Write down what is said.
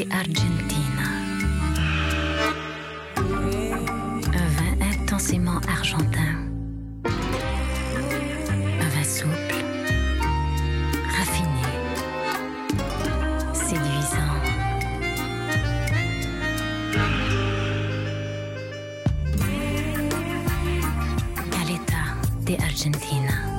de Argentina. Un vin intensément argentin. Un vin souple, raffiné, séduisant. Caleta de Argentina.